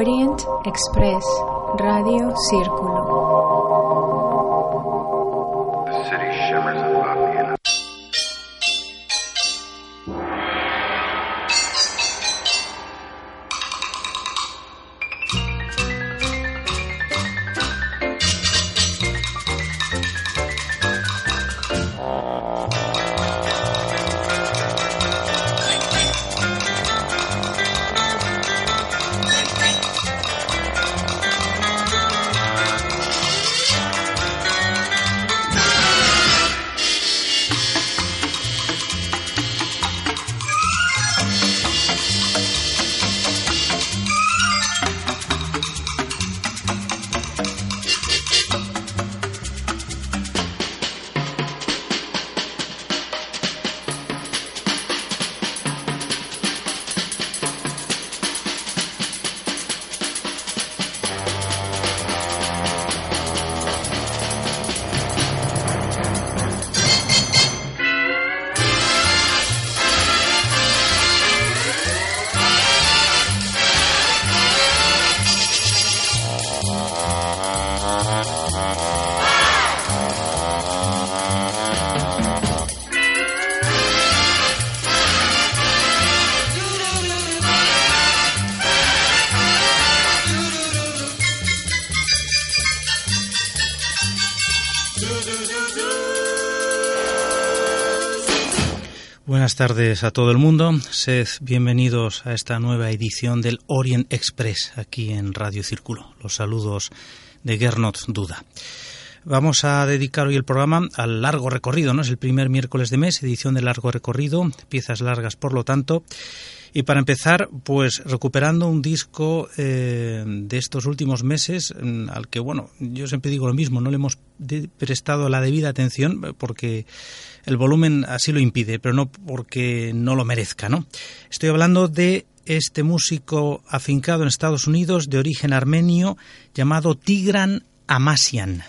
Orient Express Radio Círculo. Tardes a todo el mundo. Sed bienvenidos a esta nueva edición del Orient Express aquí en Radio Círculo. Los saludos de Gernot Duda. Vamos a dedicar hoy el programa al largo recorrido, ¿no? Es el primer miércoles de mes, edición de largo recorrido, piezas largas por lo tanto. Y para empezar, pues recuperando un disco eh, de estos últimos meses, mm, al que, bueno, yo siempre digo lo mismo, no le hemos prestado la debida atención porque el volumen así lo impide, pero no porque no lo merezca, ¿no? Estoy hablando de este músico afincado en Estados Unidos de origen armenio llamado Tigran Amasian.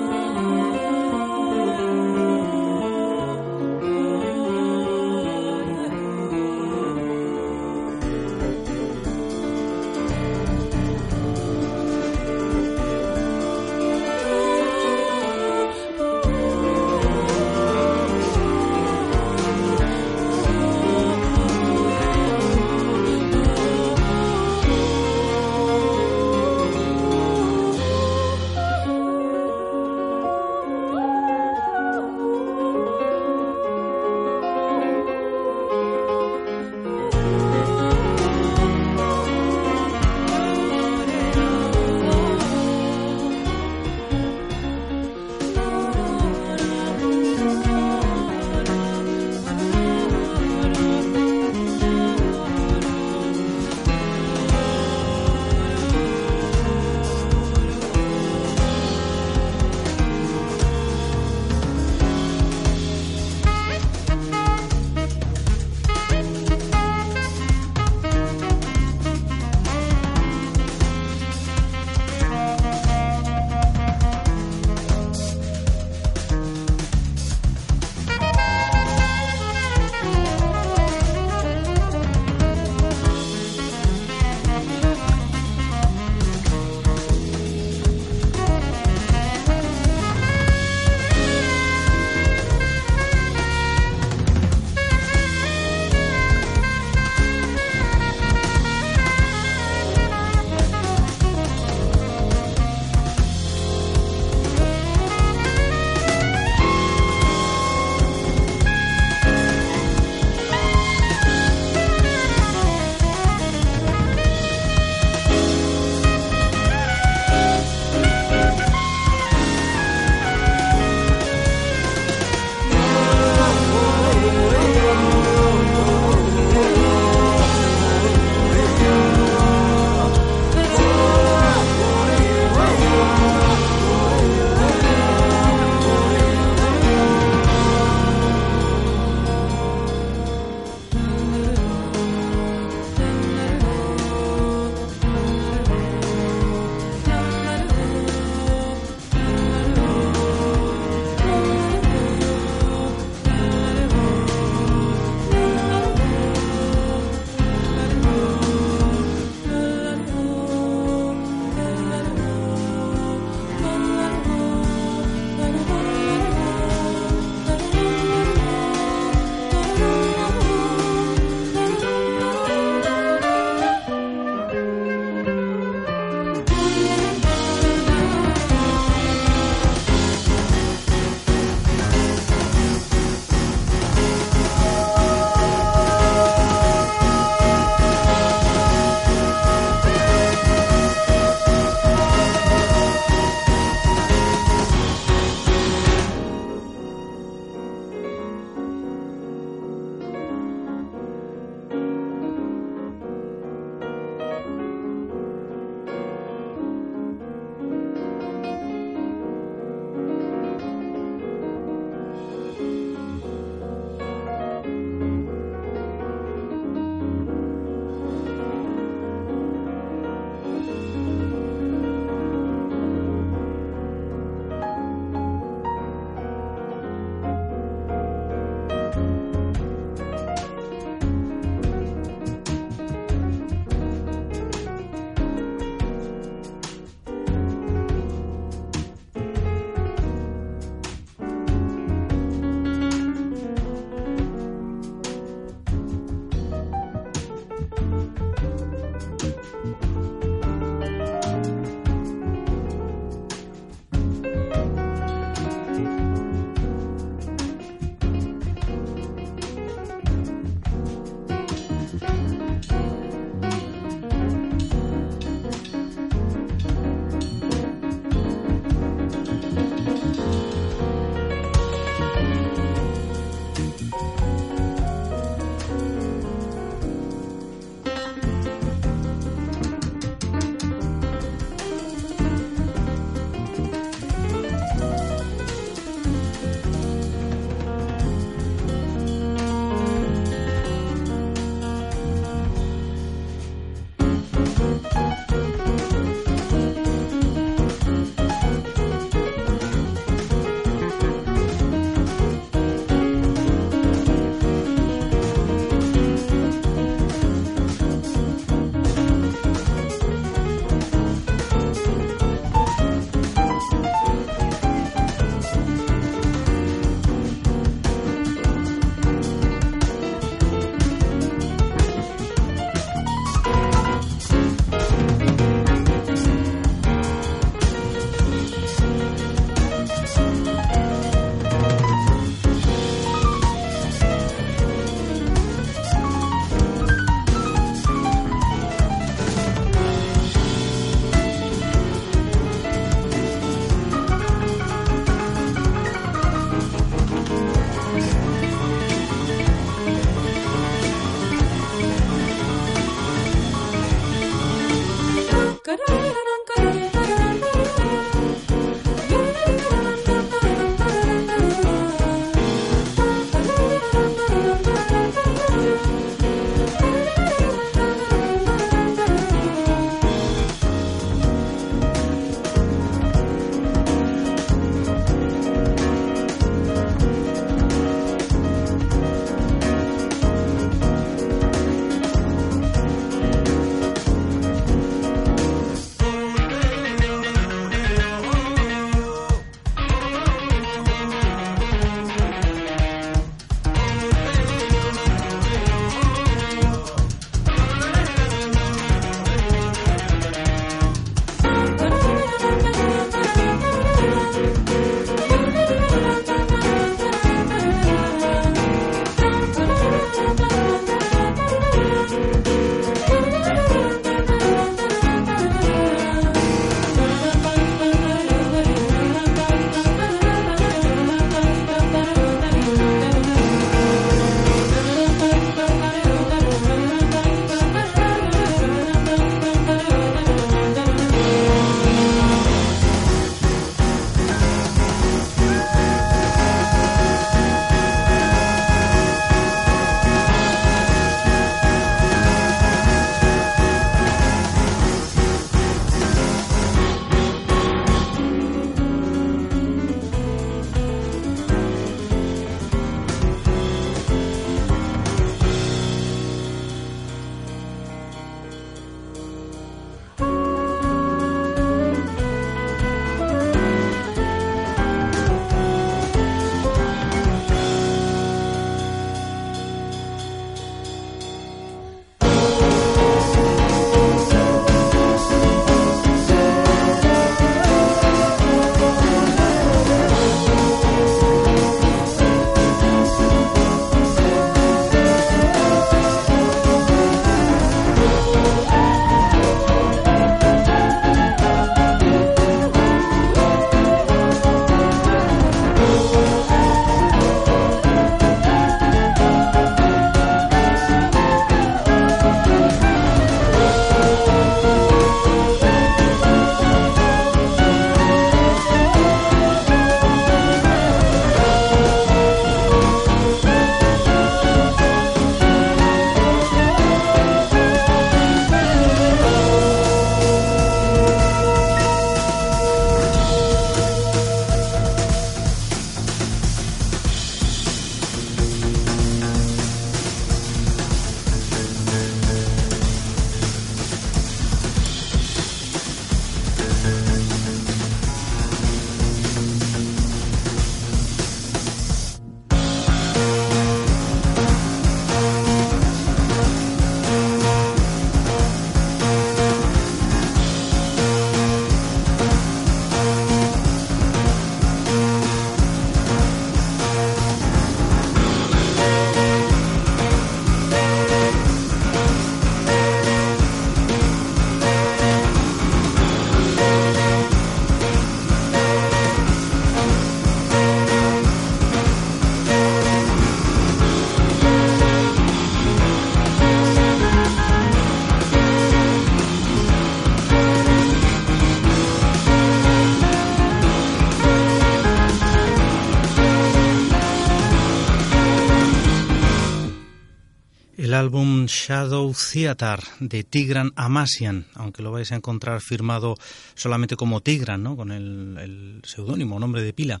Shadow Theater de Tigran Amasian, aunque lo vais a encontrar firmado solamente como Tigran, ¿no? con el, seudónimo, nombre de pila.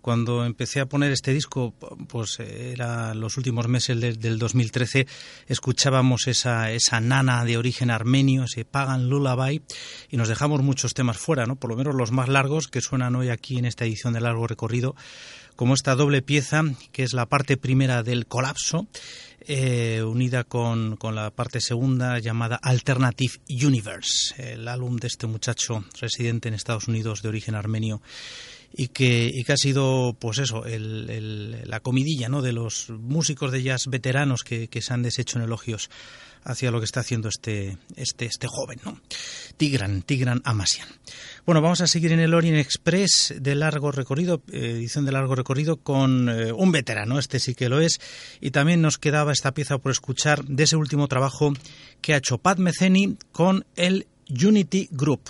Cuando empecé a poner este disco, pues era los últimos meses del 2013, escuchábamos esa, esa nana de origen armenio, ese Pagan Lullaby, y nos dejamos muchos temas fuera, ¿no? por lo menos los más largos que suenan hoy aquí en esta edición de largo recorrido, como esta doble pieza, que es la parte primera del colapso, eh, unida con, con, la parte segunda llamada Alternative Universe, el álbum de este muchacho residente en Estados Unidos de origen armenio y que, y que ha sido, pues eso, el, la comidilla ¿no? de los músicos de jazz veteranos que, que se han deshecho en elogios hacia lo que está haciendo este, este, este joven, ¿no? Tigran, Tigran Amasian. Bueno, vamos a seguir en el Orient Express de largo recorrido, eh, edición de largo recorrido, con eh, un veterano, este sí que lo es, y también nos quedaba esta pieza por escuchar de ese último trabajo que ha hecho Pat Metheny con el Unity Group.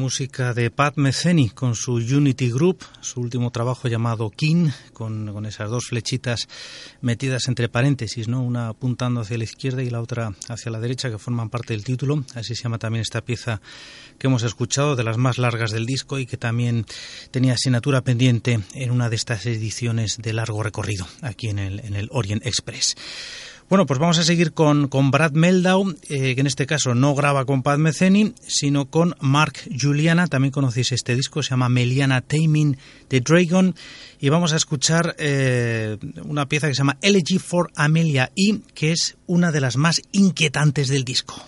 Música de Pat Metheny con su Unity Group, su último trabajo llamado King, con, esas dos flechitas metidas entre paréntesis, ¿no? una apuntando hacia la izquierda y la otra hacia la derecha, que forman parte del título. Así se llama también esta pieza que hemos escuchado, de las más largas del disco y que también tenía asignatura pendiente en una de estas ediciones de largo recorrido aquí en el, en el Orient Express. Bueno, pues vamos a seguir con, con Brad Meldau, eh, que en este caso no graba con Pat Metheny, sino con Mark Juliana. También conocéis este disco, se llama Meliana Taming the Dragon. Y vamos a escuchar eh, una pieza que se llama Elegy for Amelia E, que es una de las más inquietantes del disco.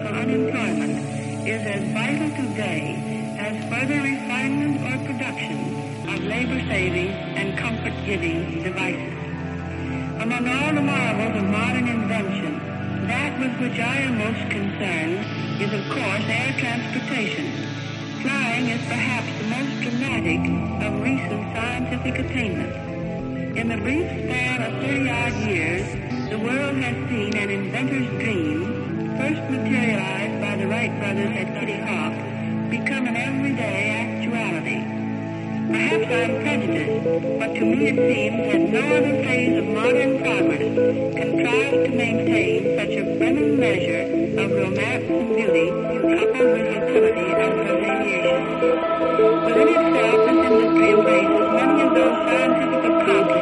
for unemployment is as vital today as further refinement or production of labor-saving and comfort-giving devices. Among all the marvels of modern invention, that with which I am most concerned is, of course, air transportation. Flying is perhaps the most dramatic of recent scientific attainments. In the brief span of 30-odd years, the world has seen an inventor's dream first materialized by the Wright brothers at Kitty Hawk become an everyday actuality. Perhaps I'm prejudiced, but to me it seems that no other phase of modern progress contrives to maintain such a brimming measure of romance and beauty coupled with utility and alleviation. Within itself, this industry embraces many of those scientific accomplishments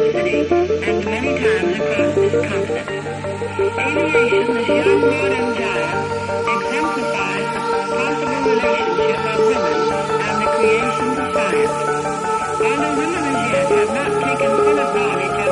relationship of women and the creation of science. And women have not taken full advantage of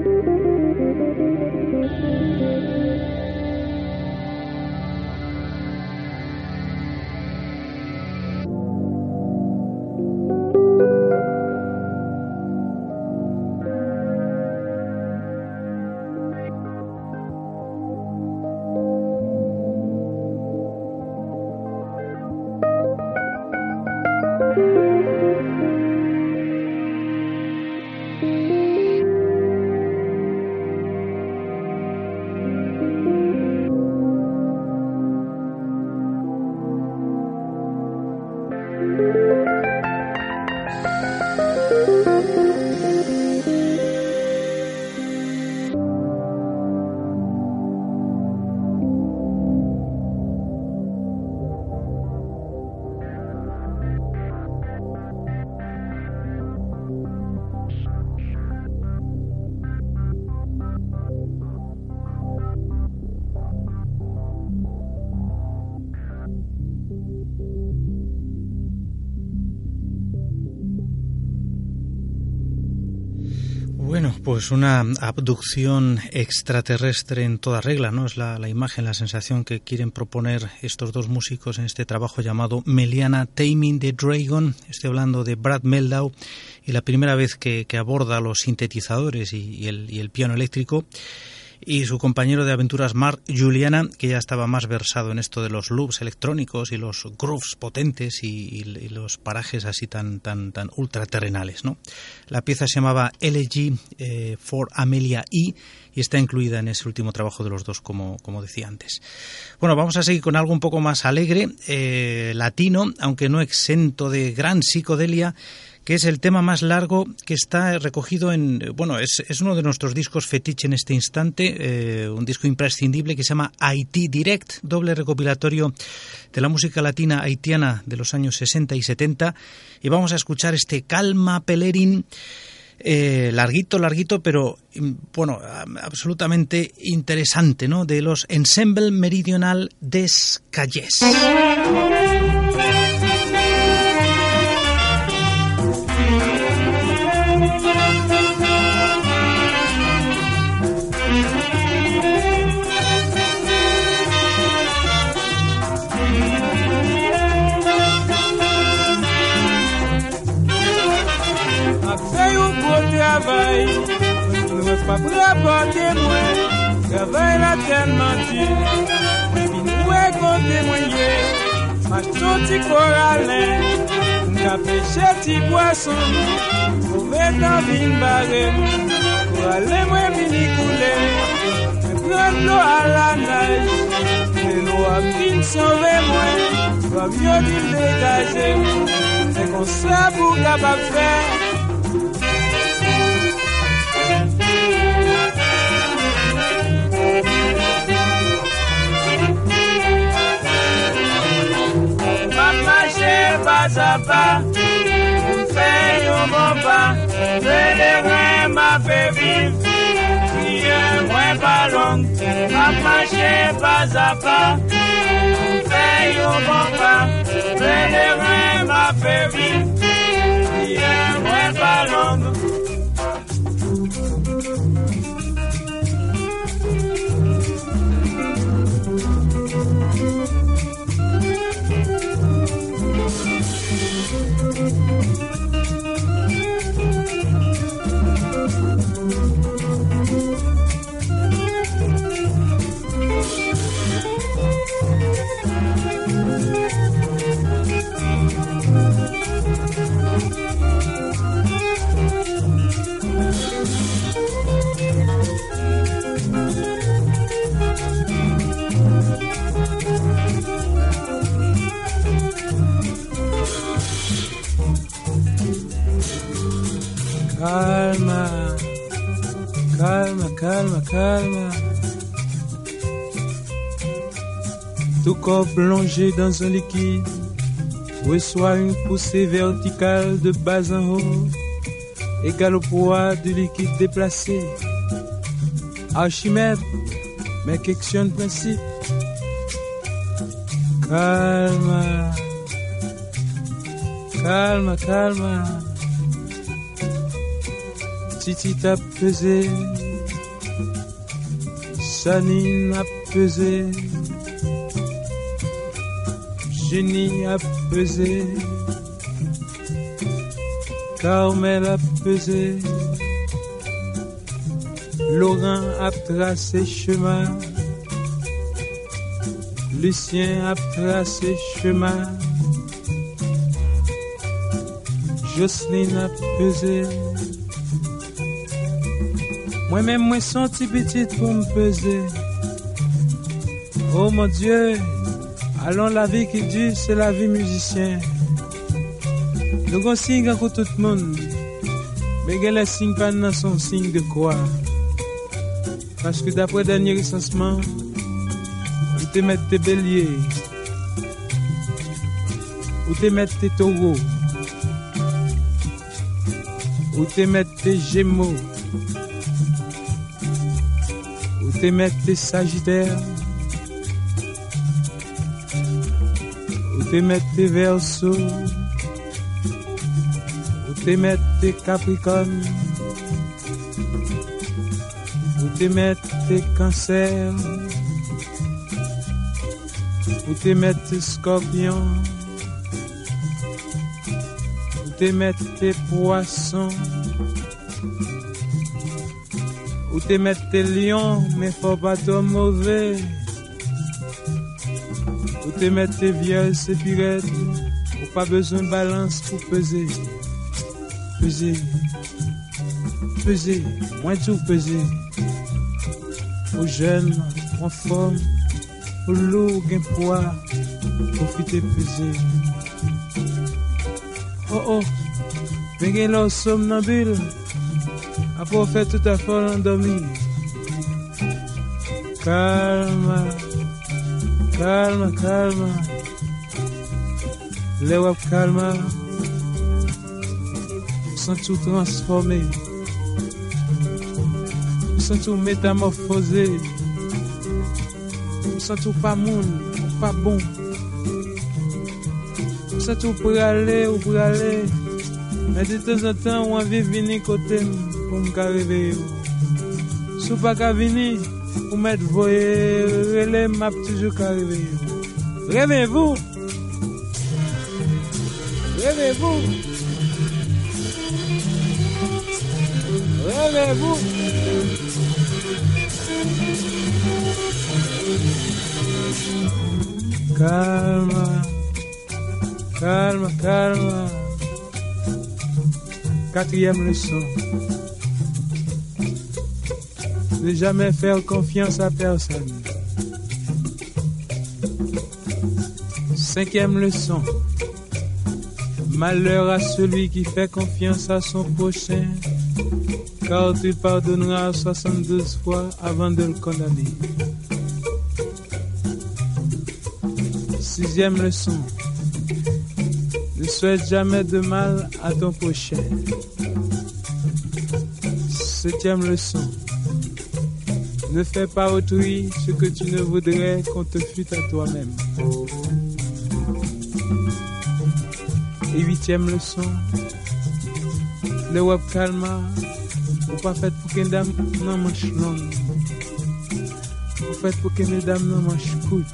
Pues una abducción extraterrestre en toda regla, ¿no? Es la, imagen, la sensación que quieren proponer estos dos músicos en este trabajo llamado Meliana Taming the Dragon. Estoy hablando de Brad Meldau y la primera vez que, aborda los sintetizadores y el piano eléctrico y su compañero de aventuras Mark Juliana, que ya estaba más versado en esto de los loops electrónicos y los grooves potentes y, los parajes así tan tan tan ultraterrenales, ¿no? La pieza se llamaba LG eh, for Amelia E y está incluida en ese último trabajo de los dos, como, como decía antes. Bueno, vamos a seguir con algo un poco más alegre, eh, latino, aunque no exento de gran psicodelia que es el tema más largo que está recogido en, bueno, es, es uno de nuestros discos fetiche en este instante, eh, un disco imprescindible que se llama Haití Direct, doble recopilatorio de la música latina haitiana de los años 60 y 70, y vamos a escuchar este Calma Pelerin. Eh, larguito, larguito, pero mm, bueno, absolutamente interesante, ¿no? De los Ensemble Meridional des Calles. eternman di Bi mwe kon temwenye Maj ton ti korale Mka peche ti boason Kove tan vin bare Korale mwen vini koule Mwen pren sapa. Mpe yokoba zelere mafevi yemwe balong amashe bazapa mpe yokoba zelere mafevi yemwe balong Calma, calma, calma, calma. Tout corps plongé dans un liquide reçoit une poussée verticale de bas en haut, égale au poids du liquide déplacé. Archimède, mais question de principe. Calma, calma, calma. Titi t'a pesé, Sanine a pesé, Jenny a pesé, Carmel a pesé, Laurent a tracé chemin, Lucien a tracé chemin, Jocelyne a pesé. Moi-même, moi senti petit pour me peser. Oh mon Dieu, allons la vie qui dure, c'est la vie musicien. Nous avons signe pour tout le monde. Mais quel est signe pas dans son signe de quoi Parce que d'après dernier recensement, vous te mettez tes béliers. Vous te mettez tes taureaux. Vous te mettez tes gémeaux. t'émettent les sagittaires, où t'émettent les versos, où t'émettent les capricornes, où t'émettent les cancers, où t'émettent les scorpions, où t'émettent les poissons. Ou te mettre tes lions, mais faut pas trop mauvais. Ou te mettre tes vieilles sépirettes, ou pas besoin de balance pour peser. Peser, peser, moins tout peser. Aux jeunes, en forme, aux lourds, gain poids, profiter peser. Oh oh, venez là, somnambule. Après fait tout à fait endormi. Calme, calme, calme. Les web calme. Sont tout transformé. Sont tout métamorphosé. Sont tout pas monde, pas bon. Sont tout pour aller ou pour aller. Mais de temps en temps, on vient venir côté pou m ka reveye ou. Sou pa ka vini, ou met voye rele map toujou ka reveye ou. Reveye-vous! Reveye-vous! Reveye-vous! Kalma, kalma, kalma. Quatrième leçon. Ne jamais faire confiance à personne. Cinquième leçon. Malheur à celui qui fait confiance à son prochain, car tu pardonneras 72 fois avant de le condamner. Sixième leçon. Ne souhaite jamais de mal à ton prochain. Septième leçon. Ne fais pas autrui ce que tu ne voudrais qu'on te fût à toi-même. Et huitième leçon, le web calma, ou pas fait pour que dame non manche non. Ou fait pour que mesdames non manche coûte.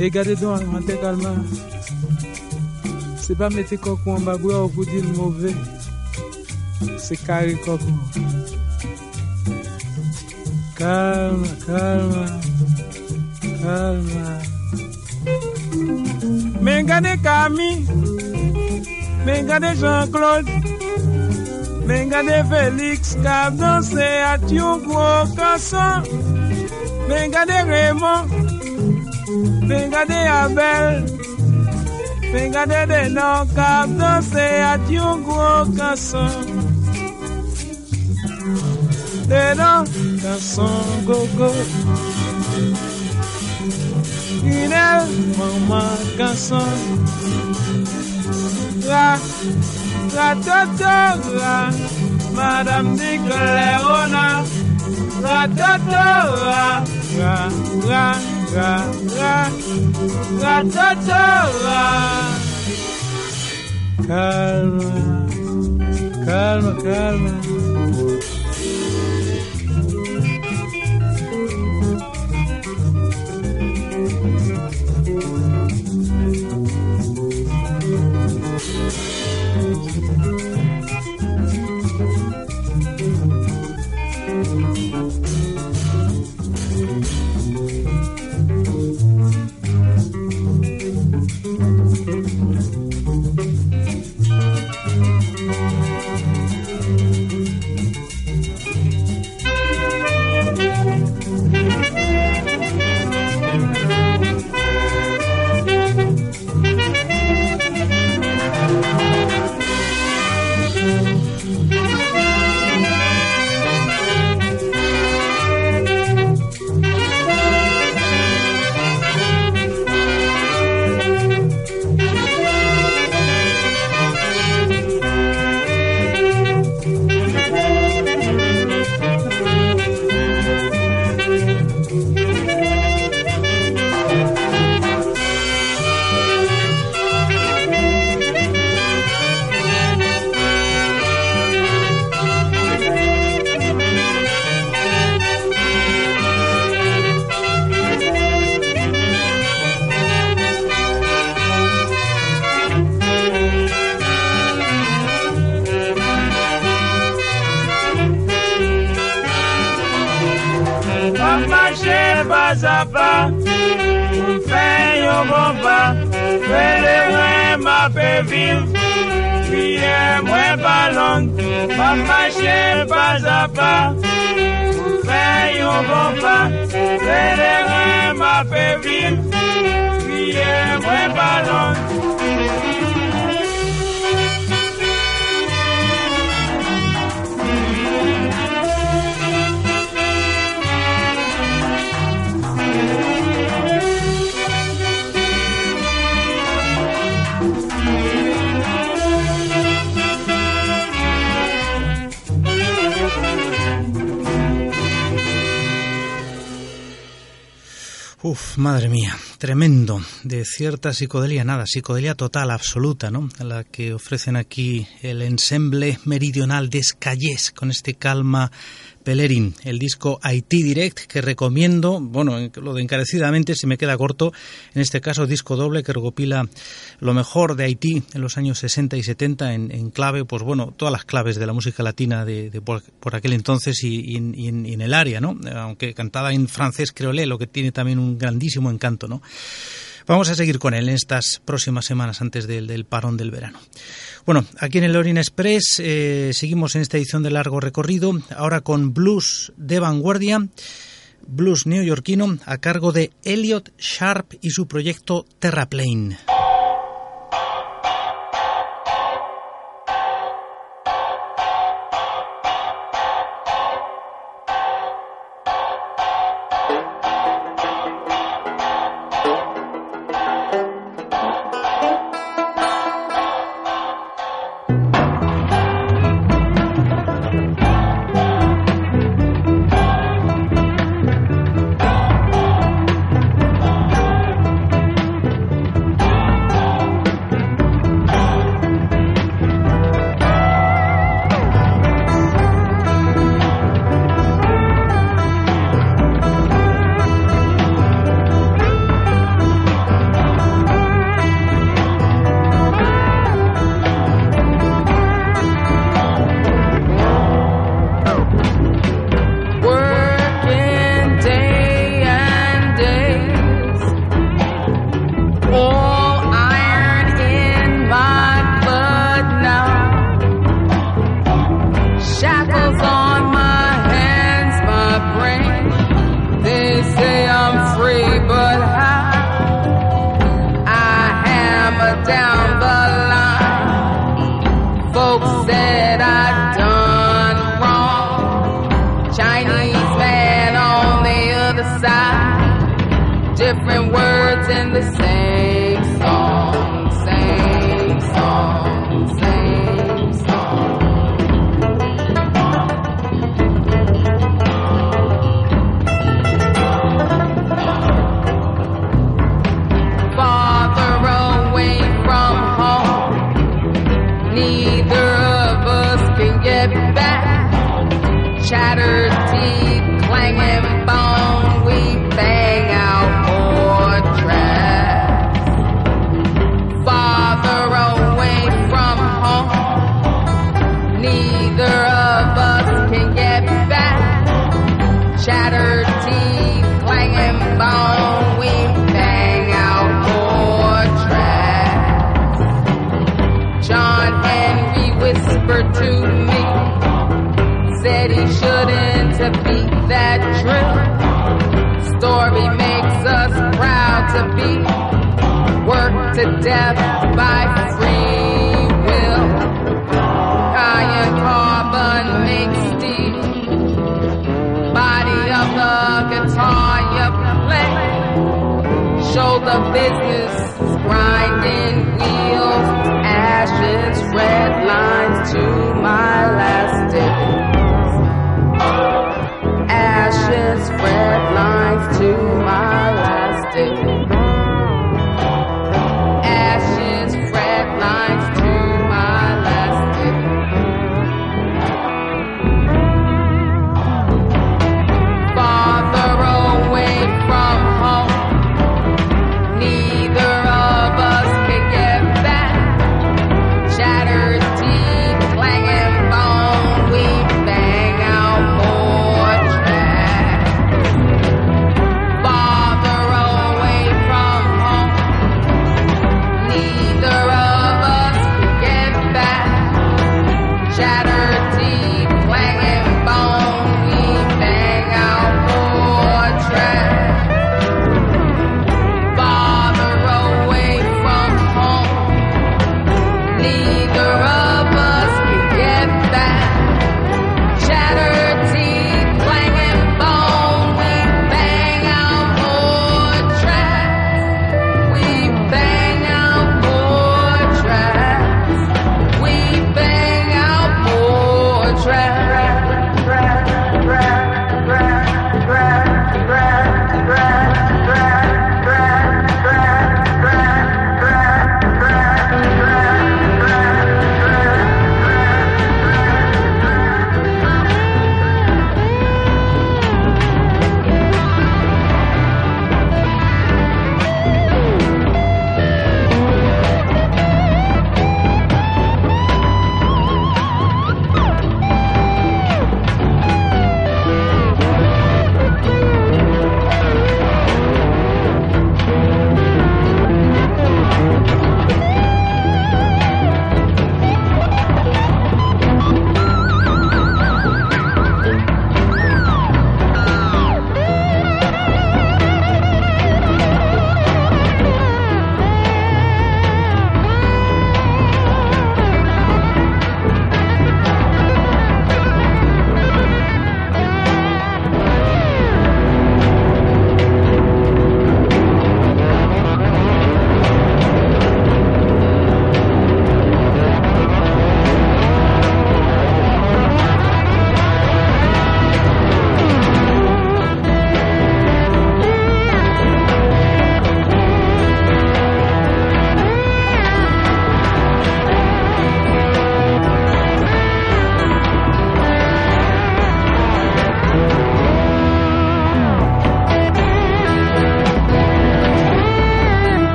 Et gardez donc en tête calma. C'est pas mettre coco en ou vous dire mauvais. C'est carré coco. calma, calma, calma. Menga engané Camille, menga engané Jean-Claude, me Félix qui dansé à Tiongro Casson, me Raymond, me Abel, menga engané Denon qui dansé à They don't the song go go. Il est maman garçon. La, la toto, la, Madame Nicoléona. La toto, la, la, la, la, la, la toto, la. Calma, calma, calma. Uf, madre mía, tremendo. De cierta psicodelia, nada, psicodelia total, absoluta, ¿no? La que ofrecen aquí el ensemble meridional de Escayés, con este calma Pelerin, el disco Haití Direct que recomiendo, bueno, lo de encarecidamente si me queda corto, en este caso disco doble que recopila lo mejor de Haití en los años 60 y 70 en, clave, pues bueno, todas las claves de la música latina de, por, aquel entonces y, en, el área, ¿no? Aunque cantada en francés creolé, lo que tiene también un grandísimo encanto, ¿no? Vamos a seguir con él en estas próximas semanas antes del, parón del verano. Bueno, aquí en el Orient Express eh, seguimos en esta edición de largo recorrido, ahora con blues de vanguardia, blues neoyorquino a cargo de Elliot Sharp y su proyecto Terraplane. death by free will. Iron carbon makes deep. Body of the guitar you play. Shoulder the business.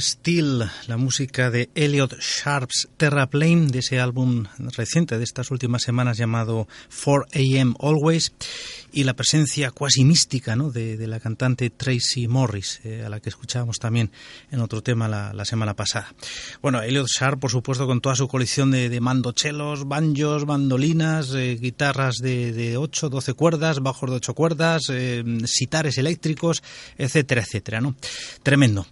Steel, la música de Elliot Sharp's Terraplane, de ese álbum reciente de estas últimas semanas llamado 4 AM Always, y la presencia cuasi mística ¿no? de, la cantante Tracy Morris, eh, a la que escuchábamos también en otro tema la, semana pasada. Bueno, Elliot Sharp, por supuesto, con toda su colección de, mandochelos, banjos, mandolinas, eh, guitarras de, de 8, 12 cuerdas, bajos de 8 cuerdas, eh, sitares eléctricos, etcétera, etcétera. ¿no? Tremendo.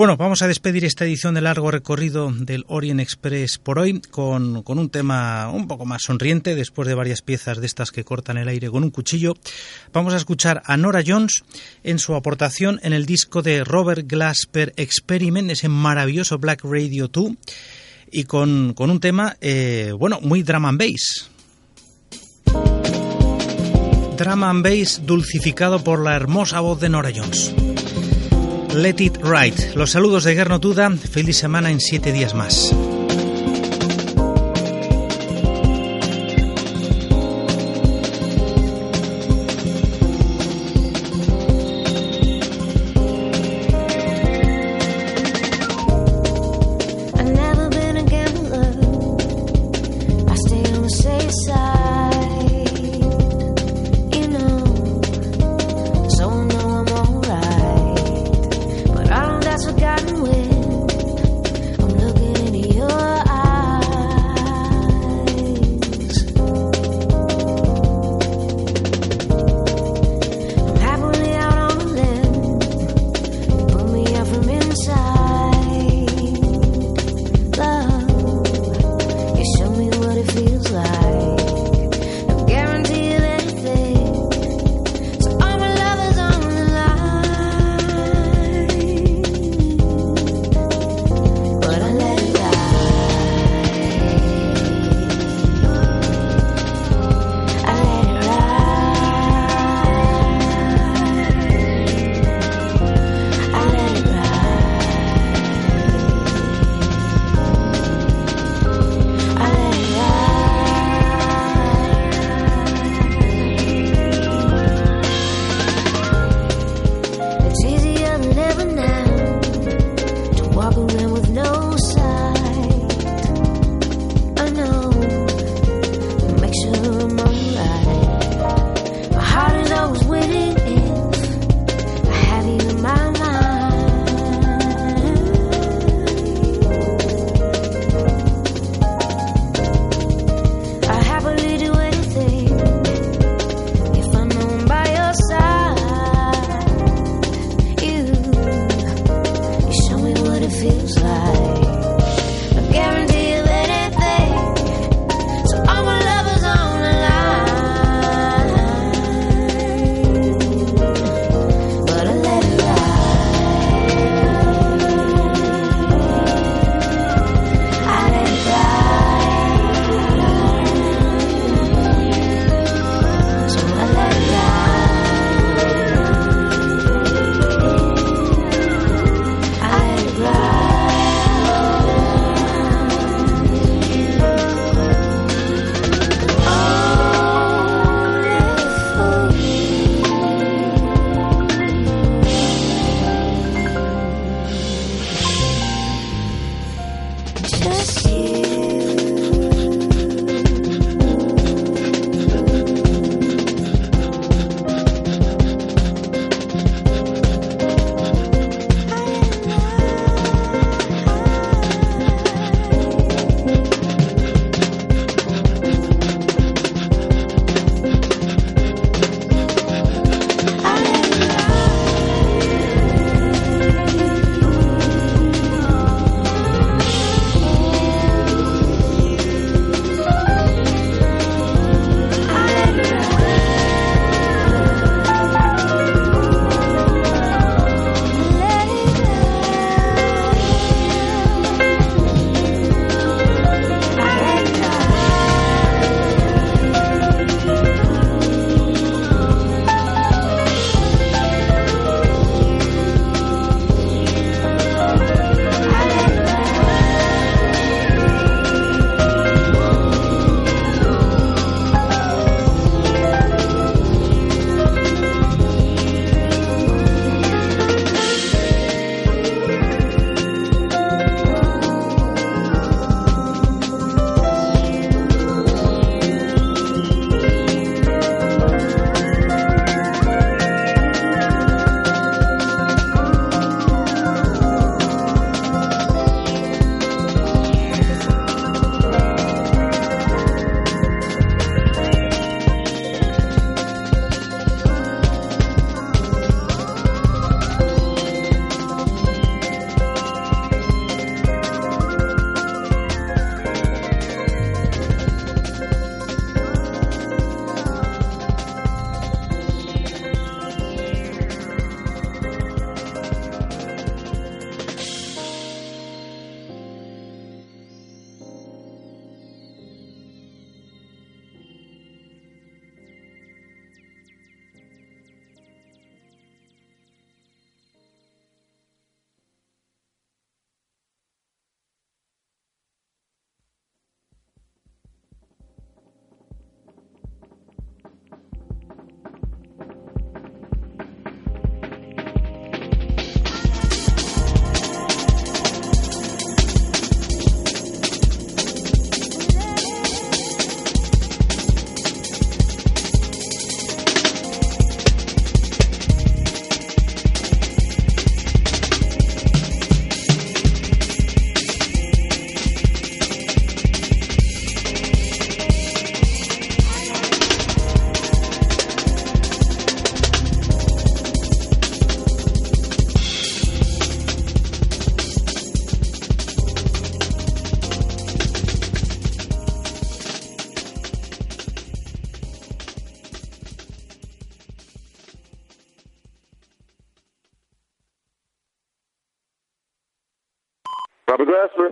Bueno, vamos a despedir esta edición de largo recorrido del Orient Express por hoy con, un tema un poco más sonriente después de varias piezas de estas que cortan el aire con un cuchillo. Vamos a escuchar a Nora Jones en su aportación en el disco de Robert Glasper Experiment, ese maravilloso Black Radio 2, y con, un tema, eh, bueno, muy drum and bass. Drum and bass dulcificado por la hermosa voz de Nora Jones. Let It Right. Los saludos de Gerno Tuda. Feliz semana en siete días más.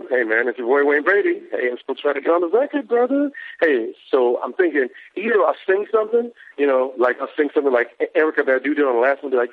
Hey man, it's your boy Wayne Brady. Hey, I'm still trying to get on the record, brother. Hey, so I'm thinking either I'll sing something, you know, like I'll sing something like Erica Badu did on the last one, be like,